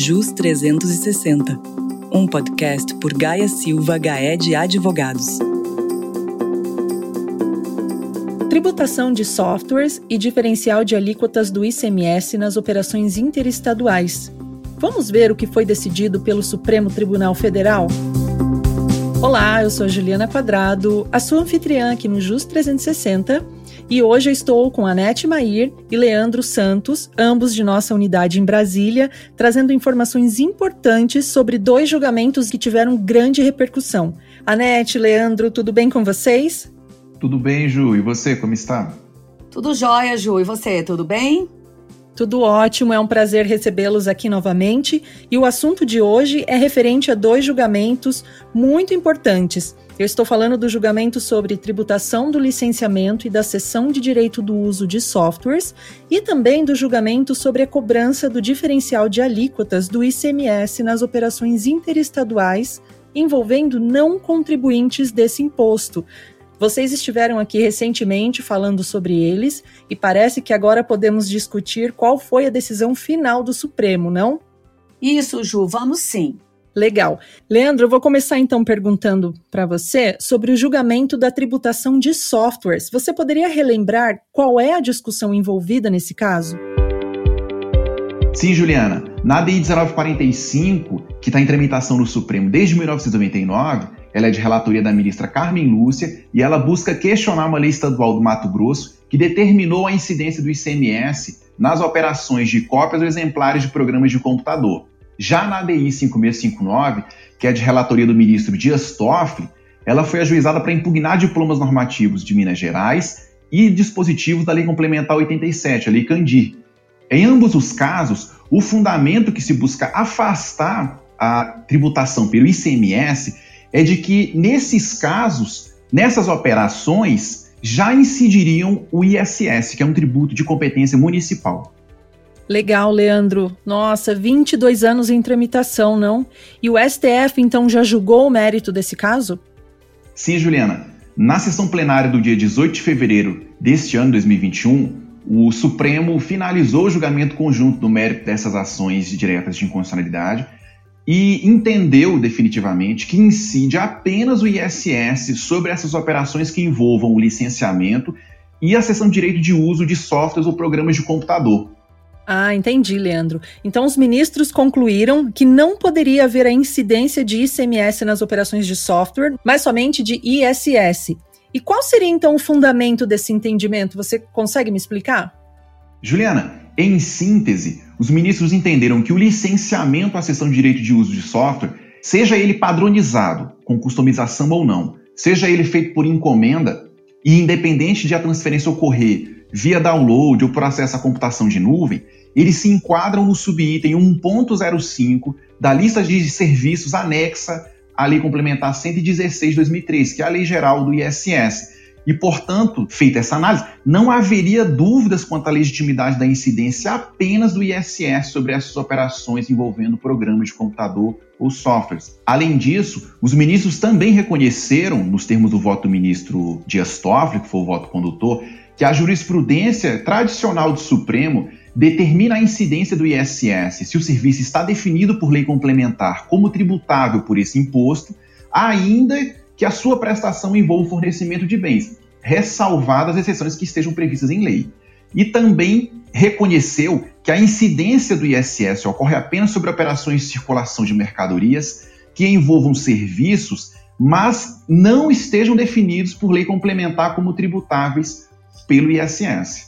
JUS 360, um podcast por Gaia Silva Gaé de Advogados. Tributação de softwares e diferencial de alíquotas do ICMS nas operações interestaduais. Vamos ver o que foi decidido pelo Supremo Tribunal Federal? Olá, eu sou Juliana Quadrado, a sua anfitriã aqui no JUS 360 e hoje eu estou com Anete Mair e Leandro Santos, ambos de nossa unidade em Brasília, trazendo informações importantes sobre dois julgamentos que tiveram grande repercussão. Anete, Leandro, tudo bem com vocês? Tudo bem, Ju. E você, como está? Tudo jóia, Ju. E você, tudo bem? Tudo ótimo, é um prazer recebê-los aqui novamente. E o assunto de hoje é referente a dois julgamentos muito importantes eu estou falando do julgamento sobre tributação do licenciamento e da cessão de direito do uso de softwares e também do julgamento sobre a cobrança do diferencial de alíquotas do ICMS nas operações interestaduais envolvendo não contribuintes desse imposto. Vocês estiveram aqui recentemente falando sobre eles e parece que agora podemos discutir qual foi a decisão final do Supremo, não? Isso, Ju, vamos sim. Legal. Leandro, eu vou começar então perguntando para você sobre o julgamento da tributação de softwares. Você poderia relembrar qual é a discussão envolvida nesse caso? Sim, Juliana. Na DI 1945, que está em tramitação no Supremo desde 1999, ela é de relatoria da ministra Carmen Lúcia e ela busca questionar uma lei estadual do Mato Grosso que determinou a incidência do ICMS nas operações de cópias ou exemplares de programas de computador. Já na ADI 5659, que é de relatoria do ministro Dias Toffoli, ela foi ajuizada para impugnar diplomas normativos de Minas Gerais e dispositivos da Lei Complementar 87, a Lei Candir. Em ambos os casos, o fundamento que se busca afastar a tributação pelo ICMS é de que, nesses casos, nessas operações, já incidiriam o ISS, que é um tributo de competência municipal. Legal, Leandro. Nossa, 22 anos em tramitação, não? E o STF então já julgou o mérito desse caso? Sim, Juliana. Na sessão plenária do dia 18 de fevereiro deste ano 2021, o Supremo finalizou o julgamento conjunto do mérito dessas ações diretas de inconstitucionalidade e entendeu definitivamente que incide apenas o ISS sobre essas operações que envolvam o licenciamento e a cessão de direito de uso de softwares ou programas de computador, ah, entendi, Leandro. Então, os ministros concluíram que não poderia haver a incidência de ICMS nas operações de software, mas somente de ISS. E qual seria então o fundamento desse entendimento? Você consegue me explicar? Juliana, em síntese, os ministros entenderam que o licenciamento à sessão de direito de uso de software, seja ele padronizado, com customização ou não, seja ele feito por encomenda, e independente de a transferência ocorrer via download ou por acesso à computação de nuvem, eles se enquadram no subitem 1.05 da lista de serviços anexa à Lei Complementar 116 de 2003, que é a Lei Geral do ISS. E, portanto, feita essa análise, não haveria dúvidas quanto à legitimidade da incidência apenas do ISS sobre essas operações envolvendo programas de computador ou softwares. Além disso, os ministros também reconheceram, nos termos do voto do ministro Dias Toffoli, que foi o voto condutor, que a jurisprudência tradicional do Supremo determina a incidência do ISS se o serviço está definido por lei complementar como tributável por esse imposto, ainda que a sua prestação envolva o fornecimento de bens, ressalvadas as exceções que estejam previstas em lei. E também reconheceu que a incidência do ISS ocorre apenas sobre operações de circulação de mercadorias que envolvam serviços, mas não estejam definidos por lei complementar como tributáveis pelo ISS.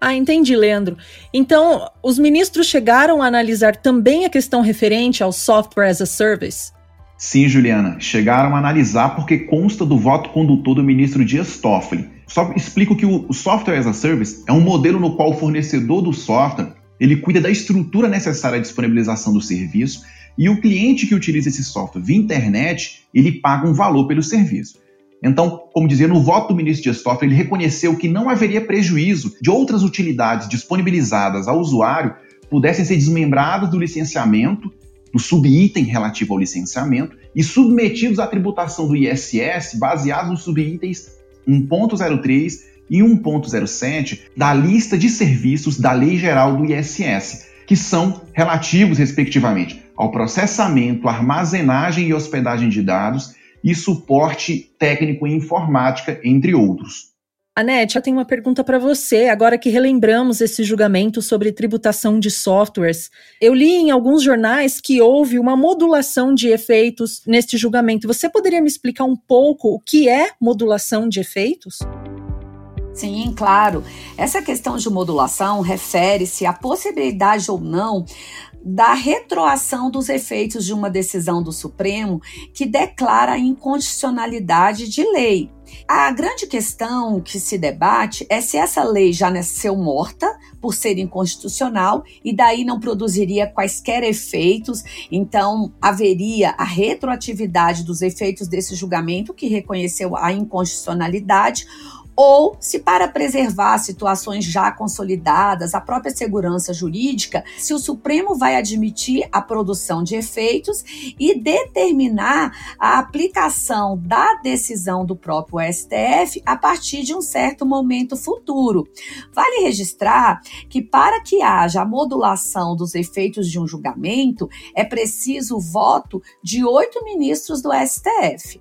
Ah, entendi, Leandro. Então, os ministros chegaram a analisar também a questão referente ao Software as a Service? Sim, Juliana, chegaram a analisar porque consta do voto condutor do ministro Dias Toffoli. Só explico que o Software as a Service é um modelo no qual o fornecedor do software ele cuida da estrutura necessária à disponibilização do serviço e o cliente que utiliza esse software via internet ele paga um valor pelo serviço. Então, como dizia, no voto do ministro Dias Toffoli, ele reconheceu que não haveria prejuízo de outras utilidades disponibilizadas ao usuário pudessem ser desmembradas do licenciamento, do subitem relativo ao licenciamento, e submetidos à tributação do ISS baseados nos subitens 1.03 e 1.07 da lista de serviços da Lei Geral do ISS. que são relativos, respectivamente, ao processamento, armazenagem e hospedagem de dados e suporte técnico em informática, entre outros. Anete, eu tenho uma pergunta para você, agora que relembramos esse julgamento sobre tributação de softwares. Eu li em alguns jornais que houve uma modulação de efeitos neste julgamento. Você poderia me explicar um pouco o que é modulação de efeitos? Sim, claro. Essa questão de modulação refere-se à possibilidade ou não da retroação dos efeitos de uma decisão do Supremo que declara a inconstitucionalidade de lei. A grande questão que se debate é se essa lei já nasceu morta por ser inconstitucional e daí não produziria quaisquer efeitos, então haveria a retroatividade dos efeitos desse julgamento que reconheceu a inconstitucionalidade ou se para preservar situações já consolidadas, a própria segurança jurídica, se o Supremo vai admitir a produção de efeitos e determinar a aplicação da decisão do próprio STF a partir de um certo momento futuro. Vale registrar que para que haja a modulação dos efeitos de um julgamento, é preciso o voto de oito ministros do STF.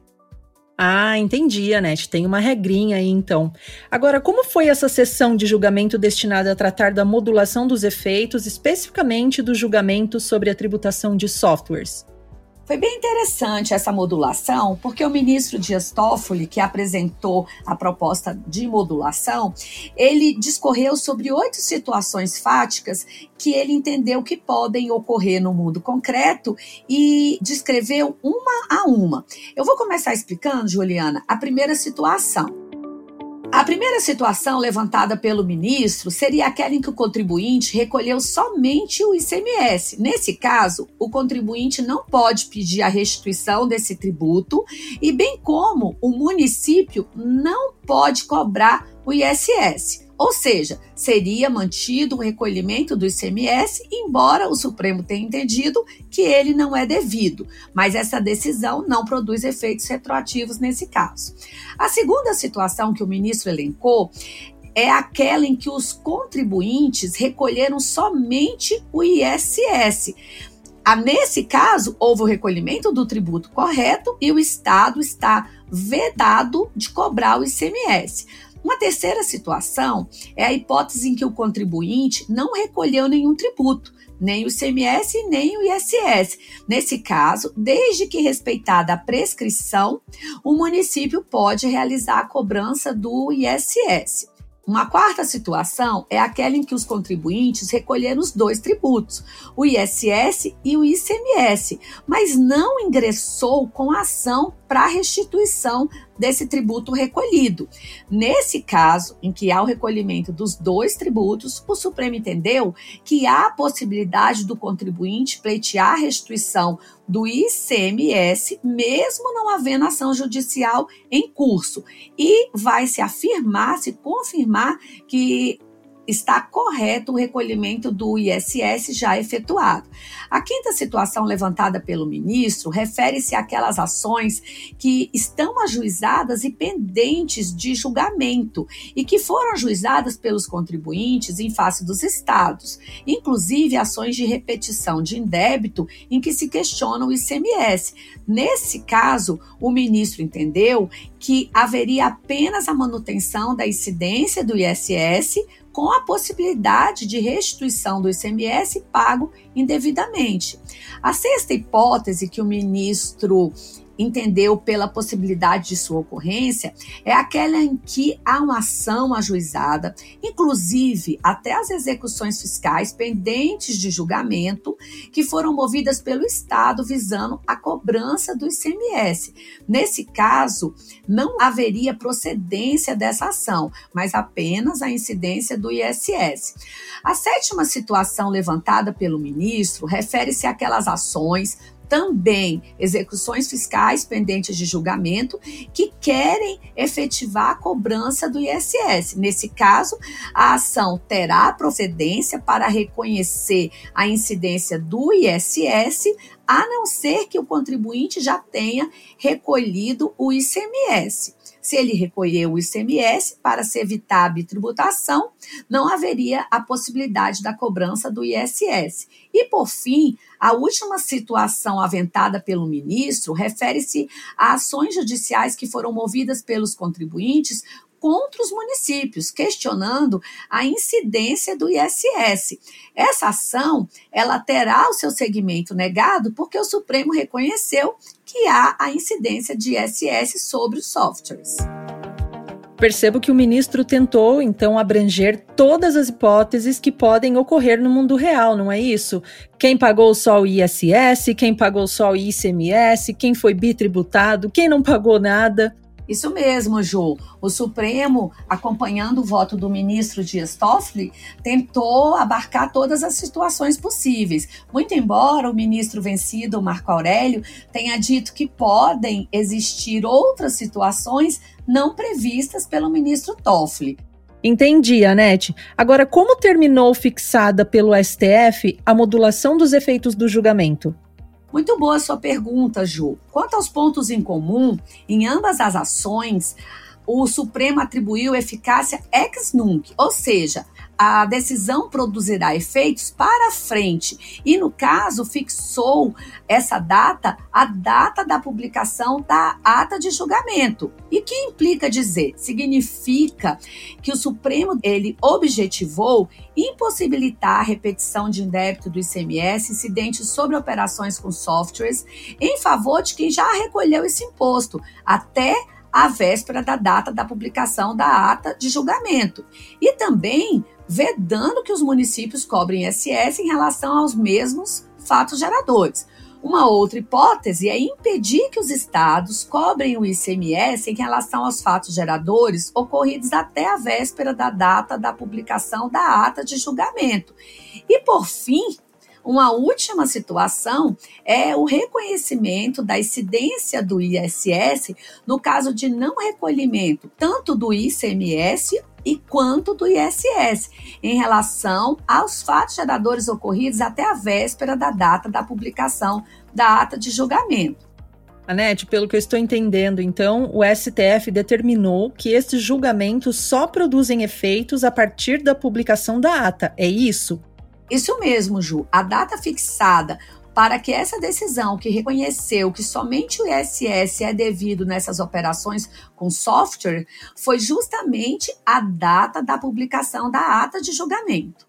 Ah, entendi, Anete. Tem uma regrinha aí, então. Agora, como foi essa sessão de julgamento destinada a tratar da modulação dos efeitos, especificamente do julgamento sobre a tributação de softwares? Foi bem interessante essa modulação, porque o ministro Dias Toffoli, que apresentou a proposta de modulação, ele discorreu sobre oito situações fáticas que ele entendeu que podem ocorrer no mundo concreto e descreveu uma a uma. Eu vou começar explicando, Juliana, a primeira situação. A primeira situação levantada pelo ministro seria aquela em que o contribuinte recolheu somente o ICMS. Nesse caso, o contribuinte não pode pedir a restituição desse tributo e, bem como o município não pode cobrar o ISS. Ou seja, seria mantido o recolhimento do ICMS, embora o Supremo tenha entendido que ele não é devido, mas essa decisão não produz efeitos retroativos nesse caso. A segunda situação que o ministro elencou é aquela em que os contribuintes recolheram somente o ISS. Ah, nesse caso, houve o recolhimento do tributo correto e o Estado está vedado de cobrar o ICMS. Uma terceira situação é a hipótese em que o contribuinte não recolheu nenhum tributo, nem o ICMS nem o ISS. Nesse caso, desde que respeitada a prescrição, o município pode realizar a cobrança do ISS. Uma quarta situação é aquela em que os contribuintes recolheram os dois tributos, o ISS e o ICMS, mas não ingressou com ação para restituição desse tributo recolhido. Nesse caso, em que há o recolhimento dos dois tributos, o Supremo entendeu que há a possibilidade do contribuinte pleitear a restituição do ICMS, mesmo não havendo ação judicial em curso, e vai se afirmar, se confirmar que está correto o recolhimento do ISS já efetuado. A quinta situação levantada pelo ministro refere-se àquelas ações que estão ajuizadas e pendentes de julgamento e que foram ajuizadas pelos contribuintes em face dos estados, inclusive ações de repetição de indébito em que se questiona o ICMS. Nesse caso, o ministro entendeu que haveria apenas a manutenção da incidência do ISS com a possibilidade de restituição do ICMS pago indevidamente. A sexta hipótese que o ministro entendeu pela possibilidade de sua ocorrência é aquela em que há uma ação ajuizada, inclusive até as execuções fiscais pendentes de julgamento, que foram movidas pelo Estado visando a cobrança do ICMS. Nesse caso, não haveria procedência dessa ação, mas apenas a incidência do ISS. A sétima situação levantada pelo ministro refere-se àquelas ações também execuções fiscais pendentes de julgamento que querem efetivar a cobrança do ISS. Nesse caso, a ação terá procedência para reconhecer a incidência do ISS, a não ser que o contribuinte já tenha recolhido o ICMS. Se ele recolheu o ICMS para se evitar a bitributação, não haveria a possibilidade da cobrança do ISS. E, por fim, a última situação aventada pelo ministro refere-se a ações judiciais que foram movidas pelos contribuintes contra os municípios, questionando a incidência do ISS. Essa ação, ela terá o seu segmento negado porque o Supremo reconheceu que há a incidência de ISS sobre os softwares. Percebo que o ministro tentou, então, abranger todas as hipóteses que podem ocorrer no mundo real, não é isso? Quem pagou só o ISS, quem pagou só o ICMS, quem foi bitributado, quem não pagou nada. Isso mesmo, Ju. O Supremo, acompanhando o voto do ministro Dias Toffoli, tentou abarcar todas as situações possíveis. Muito embora o ministro vencido, Marco Aurélio, tenha dito que podem existir outras situações não previstas pelo ministro Toffoli. Entendi, Anete. Agora, como terminou fixada pelo STF a modulação dos efeitos do julgamento? Muito boa sua pergunta, Ju. Quanto aos pontos em comum, em ambas as ações, o Supremo atribuiu eficácia ex nunc, ou seja, a decisão produzirá efeitos para frente e, no caso, fixou essa data, a data da publicação da ata de julgamento. E que implica dizer? Significa que o Supremo ele objetivou impossibilitar a repetição de indébito do ICMS incidente sobre operações com softwares em favor de quem já recolheu esse imposto até a véspera da data da publicação da ata de julgamento. E também vedando que os municípios cobrem ISS em relação aos mesmos fatos geradores. Uma outra hipótese é impedir que os estados cobrem o ICMS em relação aos fatos geradores ocorridos até a véspera da data da publicação da ata de julgamento. E, por fim, uma última situação é o reconhecimento da incidência do ISS no caso de não recolhimento tanto do ICMS e quanto do ISS, em relação aos fatos geradores ocorridos até a véspera da data da publicação da ata de julgamento. Anete, pelo que eu estou entendendo, então, o STF determinou que esses julgamentos só produzem efeitos a partir da publicação da ata, é isso? Isso mesmo, Ju. A data fixada para que essa decisão que reconheceu que somente o ISS é devido nessas operações com software foi justamente a data da publicação da ata de julgamento.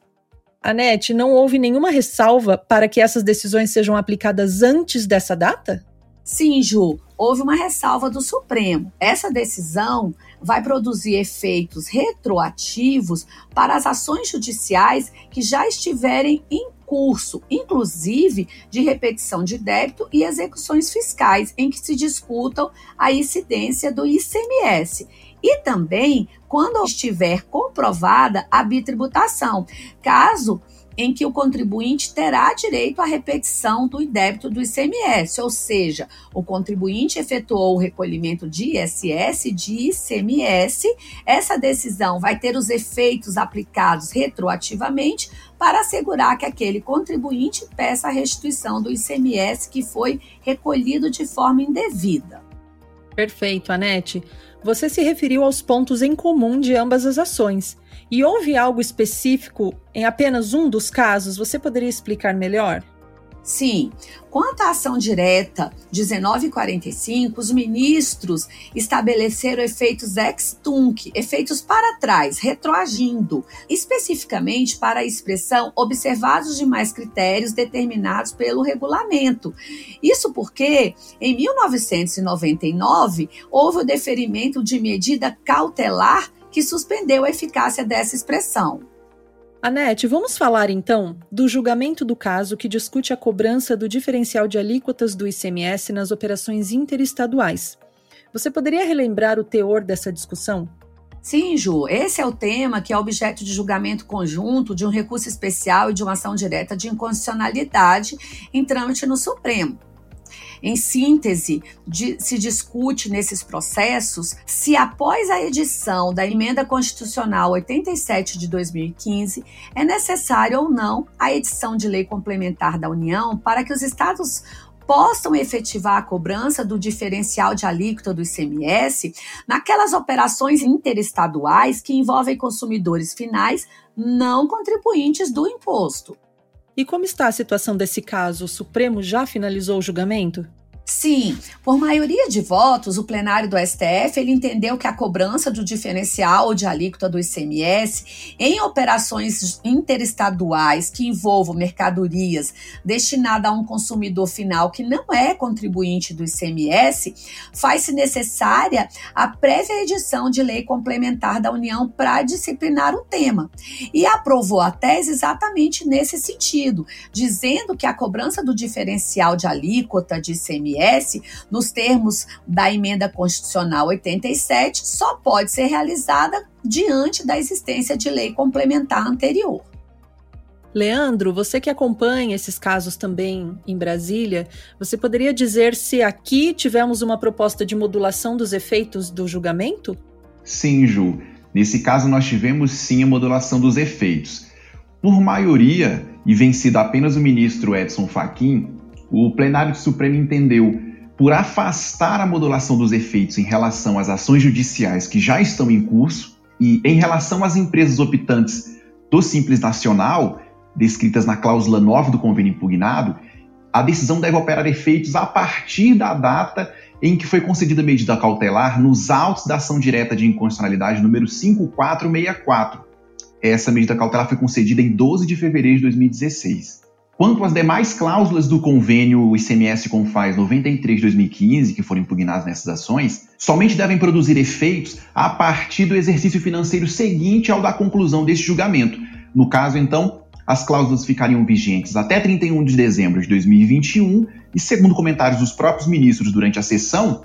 Anete, não houve nenhuma ressalva para que essas decisões sejam aplicadas antes dessa data? Sim, Ju, houve uma ressalva do Supremo. Essa decisão vai produzir efeitos retroativos para as ações judiciais que já estiverem em curso, inclusive de repetição de débito e execuções fiscais, em que se discutam a incidência do ICMS. E também quando estiver comprovada a bitributação, caso em que o contribuinte terá direito à repetição do débito do ICMS, ou seja, o contribuinte efetuou o recolhimento de ISS de ICMS, essa decisão vai ter os efeitos aplicados retroativamente para assegurar que aquele contribuinte peça a restituição do ICMS que foi recolhido de forma indevida. Perfeito, Anete. Você se referiu aos pontos em comum de ambas as ações. E houve algo específico em apenas um dos casos? Você poderia explicar melhor? Sim. Quanto à ação direta 1945, os ministros estabeleceram efeitos ex-tunc, efeitos para trás, retroagindo, especificamente para a expressão observados demais critérios determinados pelo regulamento. Isso porque, em 1999, houve o deferimento de medida cautelar que suspendeu a eficácia dessa expressão. Anete, vamos falar então do julgamento do caso que discute a cobrança do diferencial de alíquotas do ICMS nas operações interestaduais. Você poderia relembrar o teor dessa discussão? Sim, Ju, esse é o tema que é objeto de julgamento conjunto de um recurso especial e de uma ação direta de inconstitucionalidade em trâmite no Supremo. Em síntese, de, se discute nesses processos se, após a edição da Emenda Constitucional 87 de 2015, é necessário ou não a edição de lei complementar da União para que os estados possam efetivar a cobrança do diferencial de alíquota do ICMS naquelas operações interestaduais que envolvem consumidores finais não contribuintes do imposto. E como está a situação desse caso? O Supremo já finalizou o julgamento? Sim, por maioria de votos, o plenário do STF ele entendeu que a cobrança do diferencial de alíquota do ICMS em operações interestaduais que envolvam mercadorias destinadas a um consumidor final que não é contribuinte do ICMS, faz-se necessária a prévia edição de lei complementar da União para disciplinar o tema. E aprovou a tese exatamente nesse sentido, dizendo que a cobrança do diferencial de alíquota de ICMS ICMS, nos termos da emenda constitucional 87, só pode ser realizada diante da existência de lei complementar anterior. Leandro, você que acompanha esses casos também em Brasília, você poderia dizer se aqui tivemos uma proposta de modulação dos efeitos do julgamento? Sim, Ju. Nesse caso, nós tivemos sim a modulação dos efeitos. Por maioria, e vencido apenas o ministro Edson Fachin, o plenário Supremo entendeu por afastar a modulação dos efeitos em relação às ações judiciais que já estão em curso e em relação às empresas optantes do Simples Nacional, descritas na cláusula 9 do convênio impugnado, a decisão deve operar efeitos a partir da data em que foi concedida a medida cautelar nos autos da ação direta de inconstitucionalidade número 5464. Essa medida cautelar foi concedida em 12 de fevereiro de 2016. Quanto às demais cláusulas do convênio ICMS Confaz 93 de 2015, que foram impugnadas nessas ações, somente devem produzir efeitos a partir do exercício financeiro seguinte ao da conclusão deste julgamento. No caso, então, as cláusulas ficariam vigentes até 31 de dezembro de 2021 e, segundo comentários dos próprios ministros durante a sessão,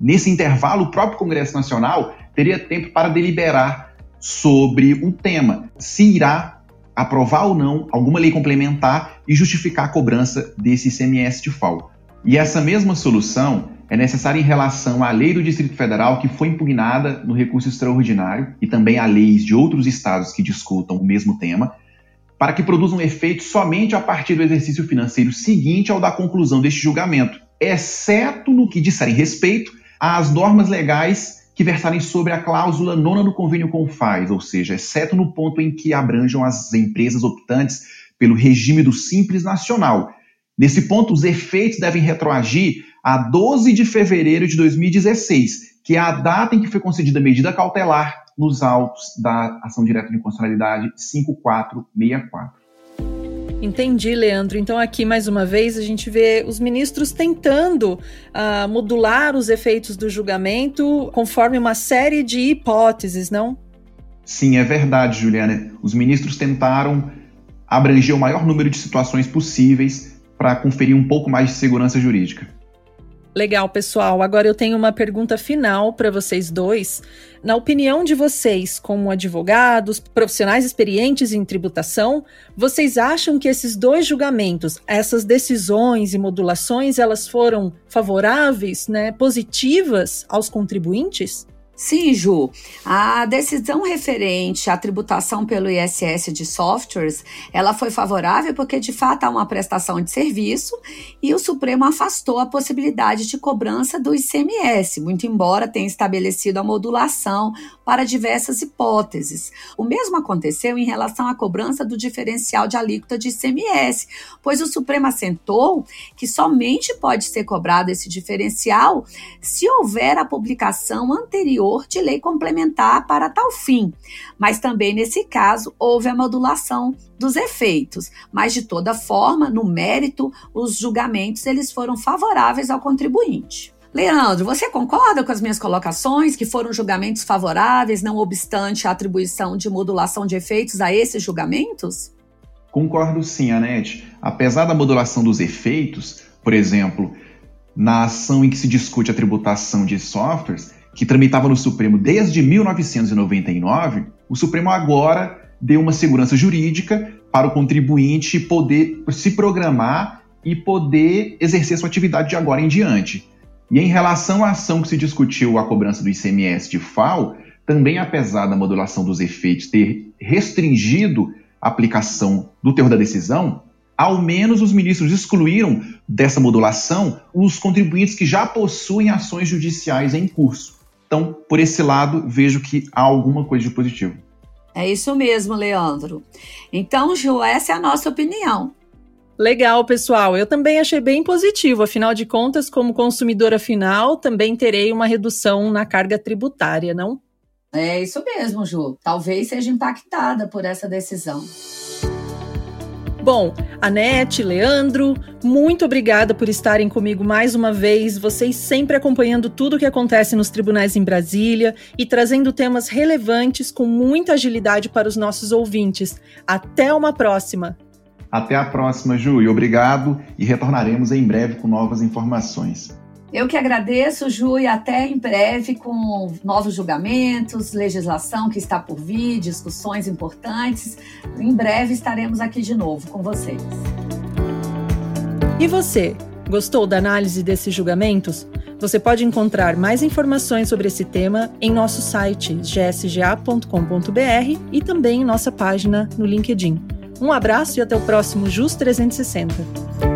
nesse intervalo, o próprio Congresso Nacional teria tempo para deliberar sobre o tema, se irá aprovar ou não alguma lei complementar e justificar a cobrança desse ICMS de FAO. E essa mesma solução é necessária em relação à lei do Distrito Federal que foi impugnada no recurso extraordinário e também a leis de outros estados que discutam o mesmo tema, para que produzam efeito somente a partir do exercício financeiro seguinte ao da conclusão deste julgamento, exceto no que disserem respeito às normas legais que versarem sobre a cláusula nona do convênio com o FAS, ou seja, exceto no ponto em que abranjam as empresas optantes pelo regime do Simples Nacional. Nesse ponto, os efeitos devem retroagir a 12 de fevereiro de 2016, que é a data em que foi concedida a medida cautelar nos autos da ação direta de inconstitucionalidade 5464. Entendi, Leandro. Então, aqui mais uma vez, a gente vê os ministros tentando uh, modular os efeitos do julgamento conforme uma série de hipóteses, não? Sim, é verdade, Juliana. Os ministros tentaram abranger o maior número de situações possíveis para conferir um pouco mais de segurança jurídica. Legal, pessoal. Agora eu tenho uma pergunta final para vocês dois. Na opinião de vocês, como advogados, profissionais experientes em tributação, vocês acham que esses dois julgamentos, essas decisões e modulações, elas foram favoráveis, né, positivas aos contribuintes? Sim, Ju. A decisão referente à tributação pelo ISS de softwares, ela foi favorável porque de fato há uma prestação de serviço e o Supremo afastou a possibilidade de cobrança do ICMS, muito embora tenha estabelecido a modulação para diversas hipóteses. O mesmo aconteceu em relação à cobrança do diferencial de alíquota de ICMS, pois o Supremo assentou que somente pode ser cobrado esse diferencial se houver a publicação anterior de lei complementar para tal fim. Mas também nesse caso houve a modulação dos efeitos, mas de toda forma, no mérito, os julgamentos eles foram favoráveis ao contribuinte. Leandro, você concorda com as minhas colocações, que foram julgamentos favoráveis, não obstante a atribuição de modulação de efeitos a esses julgamentos? Concordo sim, Anete. Apesar da modulação dos efeitos, por exemplo, na ação em que se discute a tributação de softwares, que tramitava no Supremo desde 1999, o Supremo agora deu uma segurança jurídica para o contribuinte poder se programar e poder exercer sua atividade de agora em diante. E em relação à ação que se discutiu a cobrança do ICMS de FAO, também apesar da modulação dos efeitos ter restringido a aplicação do termo da decisão, ao menos os ministros excluíram dessa modulação os contribuintes que já possuem ações judiciais em curso. Então, por esse lado, vejo que há alguma coisa de positivo. É isso mesmo, Leandro. Então, Ju, essa é a nossa opinião. Legal, pessoal. Eu também achei bem positivo. Afinal de contas, como consumidora final, também terei uma redução na carga tributária, não? É isso mesmo, Ju. Talvez seja impactada por essa decisão. Bom, Anete, Leandro, muito obrigada por estarem comigo mais uma vez. Vocês sempre acompanhando tudo o que acontece nos tribunais em Brasília e trazendo temas relevantes com muita agilidade para os nossos ouvintes. Até uma próxima! Até a próxima, Ju, e obrigado, e retornaremos em breve com novas informações. Eu que agradeço, Ju, e até em breve com novos julgamentos, legislação que está por vir, discussões importantes. Em breve estaremos aqui de novo com vocês. E você, gostou da análise desses julgamentos? Você pode encontrar mais informações sobre esse tema em nosso site gsga.com.br e também em nossa página no LinkedIn. Um abraço e até o próximo JUS 360.